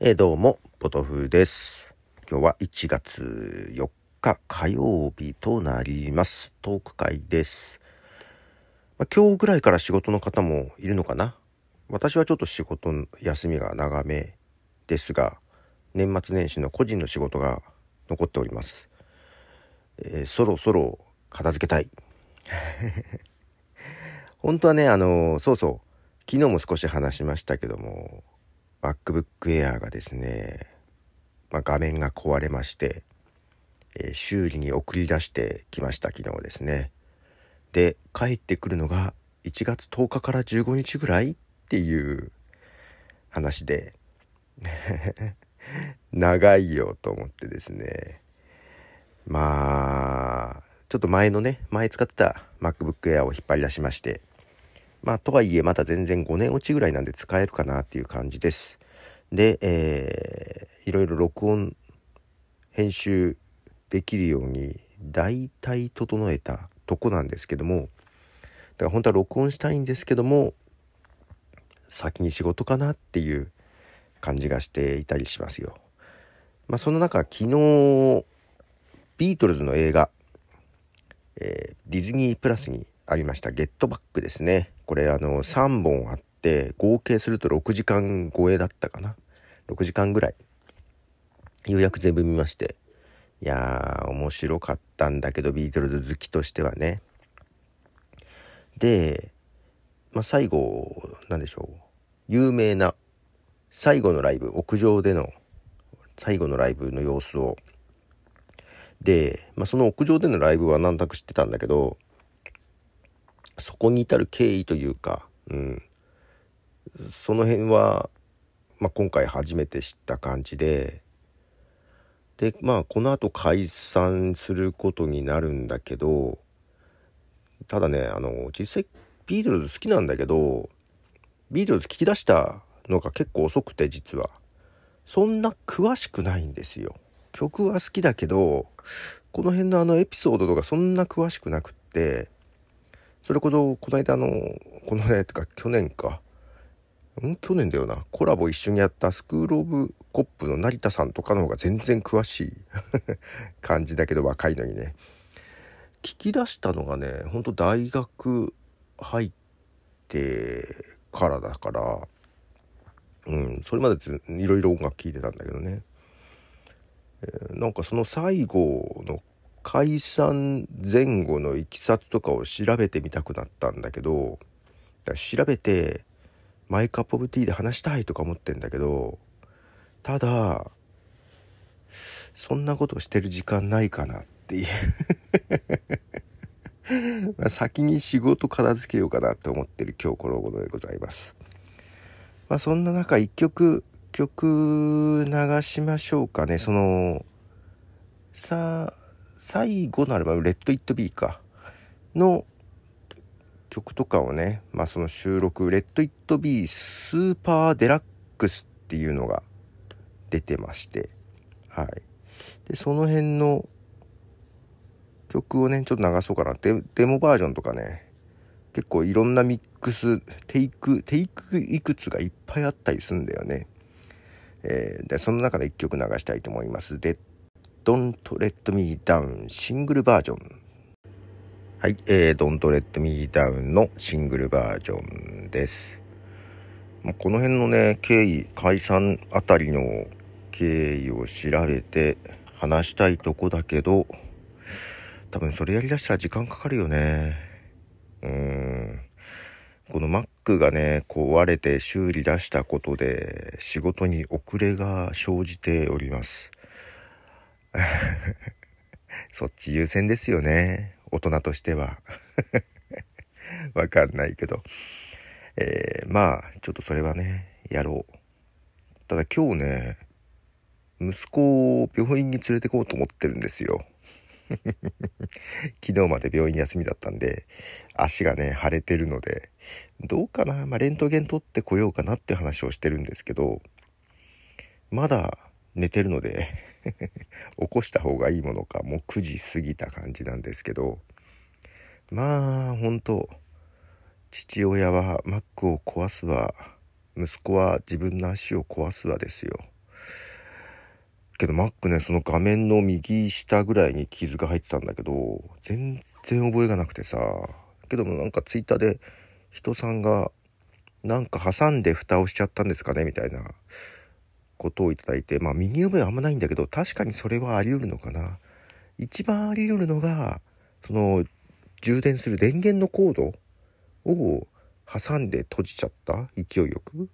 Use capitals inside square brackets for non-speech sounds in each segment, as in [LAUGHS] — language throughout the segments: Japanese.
えー、どうも、ポトフです。今日は1月4日火曜日となります。トーク会です。まあ、今日ぐらいから仕事の方もいるのかな？私はちょっと仕事休みが長めですが、年末年始の個人の仕事が残っております。えー、そろそろ片付けたい。[LAUGHS] 本当はね、あのー、そうそう、昨日も少し話しましたけども、MacBook Air がですね、まあ、画面が壊れまして、えー、修理に送り出してきました昨日ですね。で帰ってくるのが1月10日から15日ぐらいっていう話で [LAUGHS] 長いよと思ってですね。まあちょっと前のね前使ってた MacBook Air を引っ張り出しましてまあとはいえまだ全然5年落ちぐらいなんで使えるかなっていう感じです。で、えー、いろいろ録音編集できるように大体整えたとこなんですけどもだから本当は録音したいんですけども先に仕事かなっていう感じがしていたりしますよ。まあその中昨日ビートルズの映画、えー、ディズニープラスにありました「ゲットバック」ですね。これあの3本あって合計すると6時間超えだったかな。6時間ぐらい。ようやく全部見まして。いやー面白かったんだけどビートルズ好きとしてはね。で、まあ、最後なんでしょう。有名な最後のライブ屋上での最後のライブの様子を。で、まあ、その屋上でのライブは何となく知ってたんだけどそこに至る経緯というか、うん、その辺は、まあ、今回初めて知った感じででまあこのあと解散することになるんだけどただねあの実際ビートルズ好きなんだけどビートルズ聞き出したのが結構遅くて実は。そんな詳しくないんですよ。曲は好きだけどこの辺のあのエピソードとかそんな詳しくなくってそれこそこの間のこの間とか去年か。ん？去年だよな。コラボ一緒にやったスクール・オブ・コップの成田さんとかの方が全然詳しい。[LAUGHS] 感じだけど若いのにね。聞き出したのがねほんと大学入ってからだからうん。それまでいろいろ音楽聴いてたんだけどね、えー、なんかその最後の解散前後のいきさつとかを調べてみたくなったんだけど調べてマイカップオブティーで話したいとか思ってんだけどただそんなことしてる時間ないかなっていう [LAUGHS] ま先に仕事片付けようかなって思ってる今日この頃でございます。まあそんな中一曲曲流しましょうかね。そのさあ最後のアルバム「レッド・イット・ビー」か。の曲とかをね、まあ、その収録「Let It Be Super Deluxe」っていうのが出てまして。はい。でその辺の曲をねちょっと流そうかなって。デモバージョンとかね結構いろんなミックステイクテイクいくつがいっぱいあったりするんだよね、えー、でその中で1曲流したいと思います「デッ Don't Let Me Down シングルバージョン。はい、えー、Don't Let Me Down のシングルバージョンです。この辺のね、経緯、解散あたりの経緯を調べて話したいとこだけど、多分それやりだしたら時間かかるよね。うーん。この Mac がね、壊れて修理出したことで仕事に遅れが生じております。[LAUGHS] そっち優先ですよね。大人としては。[LAUGHS] わかんないけど。えー、まあ、ちょっとそれはね、やろう。ただ今日ね、息子を病院に連れてこうと思ってるんですよ。[LAUGHS] 昨日まで病院休みだったんで、足がね、腫れてるので、どうかなまあ、レントゲン取ってこようかなって話をしてるんですけど、まだ寝てるので [LAUGHS] 起こした方がいいものかもう9時過ぎた感じなんですけどまあ本当父親はマックを壊すわ。息子は自分の足を壊すわですよ。けど Mac ねその画面の右下ぐらいに傷が入ってたんだけど全然覚えがなくてさ。けどもなんか Twitter で人さんがなんか挟んで蓋をしちゃったんですかねみたいな。ことをいただいてまあ身に覚えはあんまないんだけど確かにそれはあり得るのかな。一番あり得るのがその充電する電源のコードを挟んで閉じちゃった勢いよく。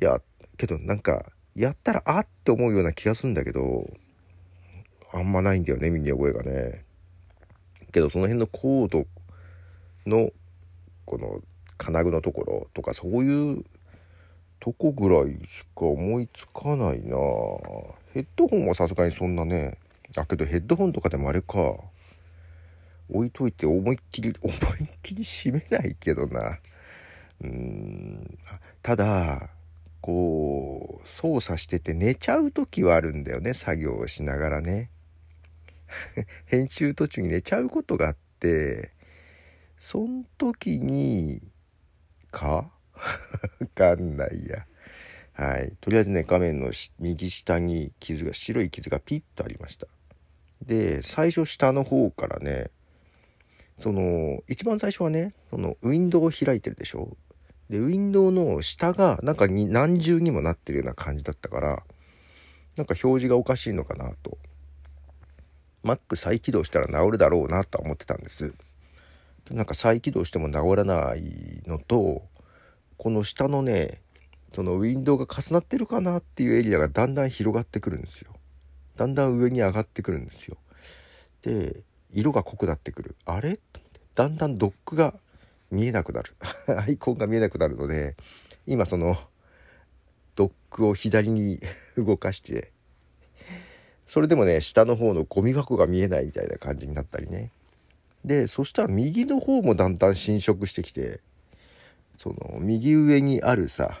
いやけどなんかやったらあって思うような気がするんだけどあんまないんだよね身に覚えがね。けどその辺のコードのこの金具のところとかそういうとこぐらいしか思いつかないな。ヘッドホンはさすがにそんなねだけどヘッドホンとかでもあれか。置いといて思いっきり [LAUGHS] 思いっきり閉めないけどな。うん。ただこう操作してて寝ちゃう時はあるんだよね作業をしながらね。[LAUGHS] 編集途中に寝ちゃうことがあってそん時にか？かんないや。はい。とりあえずね画面の右下に傷が白い傷がピッとありました。で最初下の方からねその一番最初はねそのウィンドウを開いてるでしょ？でウィンドウの下がなんかに何重にもなってるような感じだったからなんか表示がおかしいのかなと。Mac 再起動したら治るだろうなとは思ってたんです。なんか再起動しても治らないのとこの下のねそのウィンドウが重なってるかなっていうエリアがだんだん広がってくるんですよ。だんだん上に上がってくるんですよ。で色が濃くなってくる。あれ？だんだんドックが見えなくなる。[LAUGHS] アイコンが見えなくなるので今そのドックを左に [LAUGHS] 動かしてそれでもね下の方のゴミ箱が見えないみたいな感じになったりね。でそしたら右の方もだんだん侵食してきてその右上にあるさ、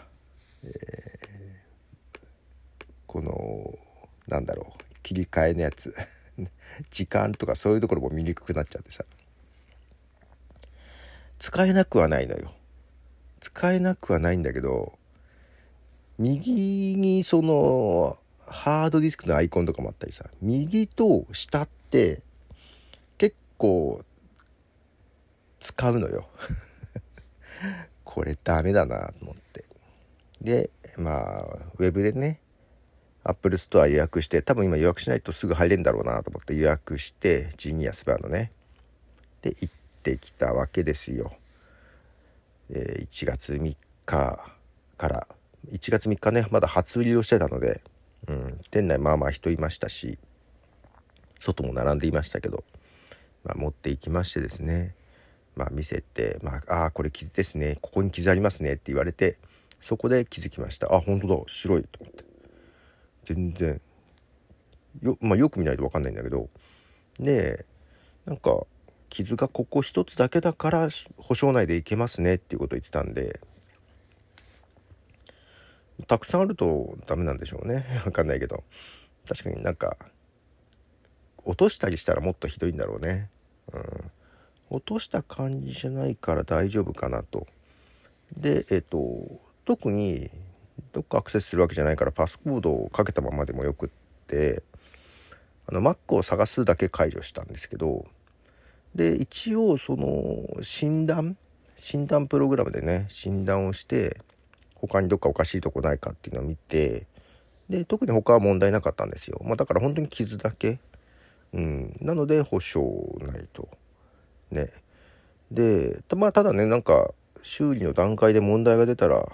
えー、このなんだろう切り替えのやつ [LAUGHS] 時間とかそういうところも見にくくなっちゃってさ。使えなくはないのよ。使えなくはないんだけど右にそのハードディスクのアイコンとかもあったりさ右と下って結構使うのよ。これダメだなと思って。でまあウェブでねアップルストア予約して多分今予約しないとすぐ入れんだろうなと思って予約してジニアスバーのねで行ってきたわけですよ、えー、1月3日から1月3日ねまだ初売りをしてたので、うん、店内まあまあ人いましたし外も並んでいましたけど、まあ、持って行きましてですね。まあ見せて「まあ、あこれ傷ですね。ここに傷ありますね」って言われてそこで気づきました。あ本当だ。白い。と思って。全然。よ,、まあ、よく見ないと分かんないんだけど。でなんか傷がここ一つだけだから保証内でいけますね。っていうことを言ってたんで。たくさんあるとダメなんでしょうね。[LAUGHS] 分かんないけど。確かになんか落としたりしたらもっとひどいんだろうね。うん。落とした感じじゃないから大丈夫かなと。でえっ、と特にどっかアクセスするわけじゃないからパスコードをかけたままでもよくってあの Mac を探すだけ解除したんですけどで一応その診断診断プログラムでね診断をして他にどっかおかしいとこないかっていうのを見てで特に他は問題なかったんですよ、まあ、だから本当に傷だけ、うん、なので保証ないと。ねでまあただねなんか修理の段階で問題が出たら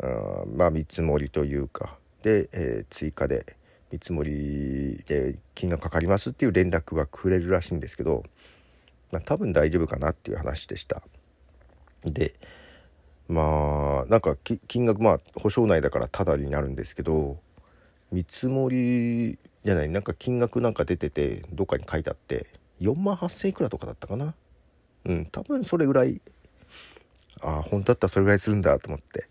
あまあ見積もりというかで、えー、追加で見積もりで金額かかりますっていう連絡はくれるらしいんですけど、まあ、多分大丈夫かなっていう話でした。でまあなんか金額まあ保証内だからタダになるんですけど見積もりじゃないなんか金額なんか出ててどっかに書いてあって4万8,000いくらとかだったかなうん多分それぐらいああ本当だったらそれぐらいするんだと思って。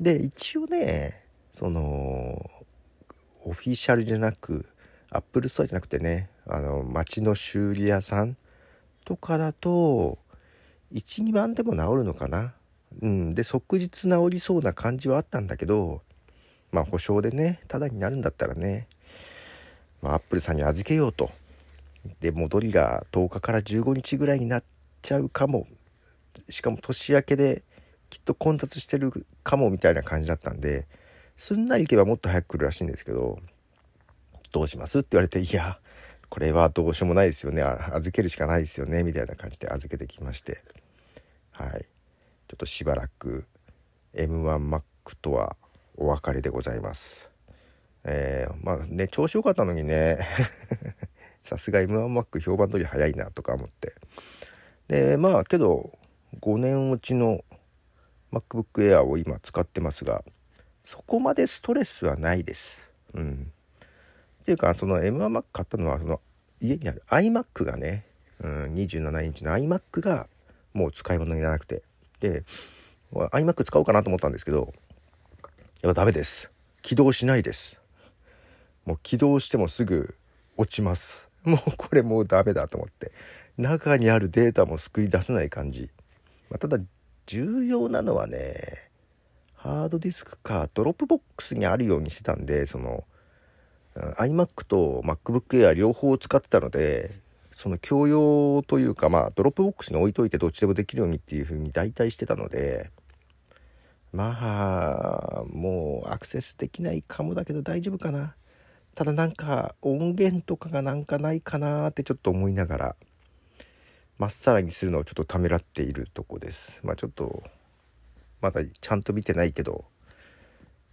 で一応ねそのオフィシャルじゃなくアップルストアじゃなくてねあの街の修理屋さんとかだと12万でも治るのかな。うんで即日治りそうな感じはあったんだけどまあ保証でねただになるんだったらねまあ、アップルさんに預けようと。で戻りが10日から15日ぐらいになってちゃうかも。しかも年明けできっと混雑してるかもみたいな感じだったんですんなり行けばもっと早く来るらしいんですけどどうしますって言われていやこれはどうしようもないですよね。預けるしかないですよね。みたいな感じで預けてきまして。はい。ちょっとしばらく M1Mac とはお別れでございます。えー、まあね調子良かったのにね。[LAUGHS] さすが M1Mac 評判通り早いなとか思って。でまあけど5年落ちの MacBook Air を今使ってますがそこまでストレスはないです。うん。っていうかその M1Mac 買ったのはその家にある iMac がね、うん、27インチの iMac がもう使い物にならなくて。で iMac 使おうかなと思ったんですけどやっぱダメです。起動しないです。もう起動してもすぐ落ちます。もうこれもうダメだと思って。中にあるデータも救い出せない感じ、まあ、ただ重要なのはねハードディスクかドロップボックスにあるようにしてたんでその iMac と MacBook Air 両方使ってたのでその共用というかまあドロップボックスに置いといてどっちでもできるようにっていう風に大体してたのでまあもうアクセスできないかもだけど大丈夫かな。ただなんか音源とかがなんかないかなってちょっと思いながら。まっさらにするのをちょっとためらっているとこです。まあちょっとまだちゃんと見てないけど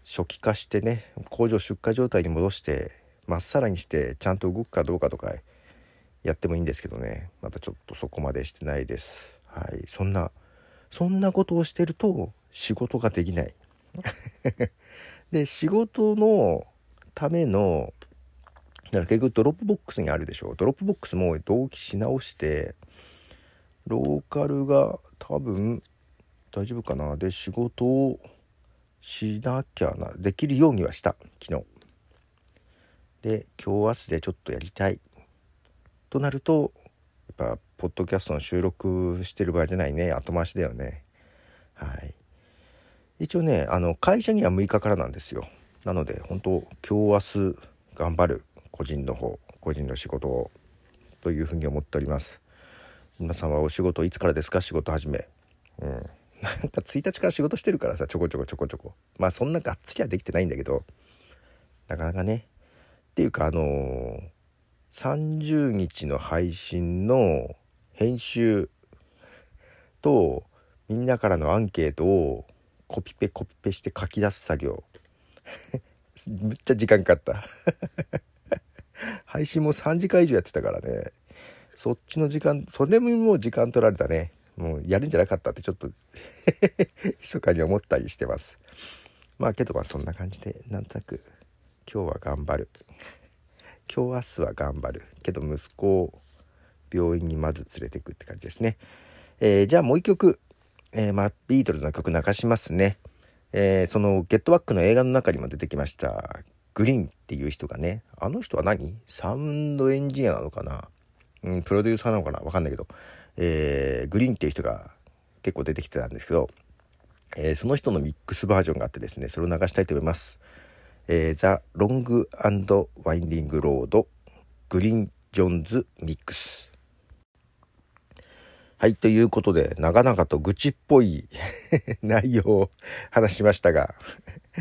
初期化してね工場出荷状態に戻してまっさらにしてちゃんと動くかどうかとかやってもいいんですけどね。またちょっとそこまでしてないです。はい。そんなそんなことをしてると仕事ができない。[LAUGHS] で仕事のためのだから結局ドロップボックスにあるでしょ。ドロップボックスも同期し直してローカルが多分大丈夫かな。で仕事をしなきゃな。できるようにはした。昨日。で今日明日でちょっとやりたい。となるとやっぱポッドキャストの収録してる場合じゃないね。後回しだよね。はい。一応ねあの会社には6日からなんですよ。なので本当今日明日頑張る。個人の方個人の仕事を。というふうに思っております。皆さんはお仕事いつからですか？仕事始め。うん。なんか1日から仕事してるからさちょこちょこちょこちょこ。まあそんながっつりはできてないんだけど。なかなかね。っていうかあのー、30日の配信の編集とみんなからのアンケートをコピペコピペして書き出す作業。[LAUGHS] むっちゃ時間かかった。[LAUGHS] 配信も3時間以上やってたからね。そっちの時間それももう時間取られたね。もうやるんじゃなかったってちょっと [LAUGHS] 密かに思ったりしてます。まあけどまあそんな感じでなんとなく今日は頑張る。今日明日は頑張る。けど息子を病院にまず連れてくって感じですね、えー、じゃあもう一曲。えー、まあ、ビートルズの曲流しますね。えー、そのゲットバックの映画の中にも出てきましたグリーンっていう人がね。あの人は何？サウンドエンジニアなのかな、うん、プロデューサーなのかな？わかんないけど、えー、グリーンっていう人が結構出てきてたんですけど、えー、その人のミックスバージョンがあってですねそれを流したいと思います。えー、 The Long Winding Road Glyn Johns Mix はい、ということで、長々と愚痴っぽい [LAUGHS] 内容を話しましたが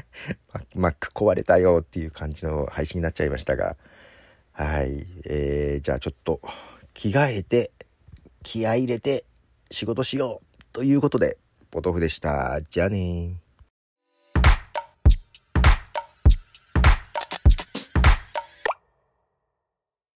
[LAUGHS] Mac 壊れたよっていう感じの配信になっちゃいましたが、はい、えー、じゃあちょっと着替えて、気合入れて仕事しようということで、ポトフでした。じゃあね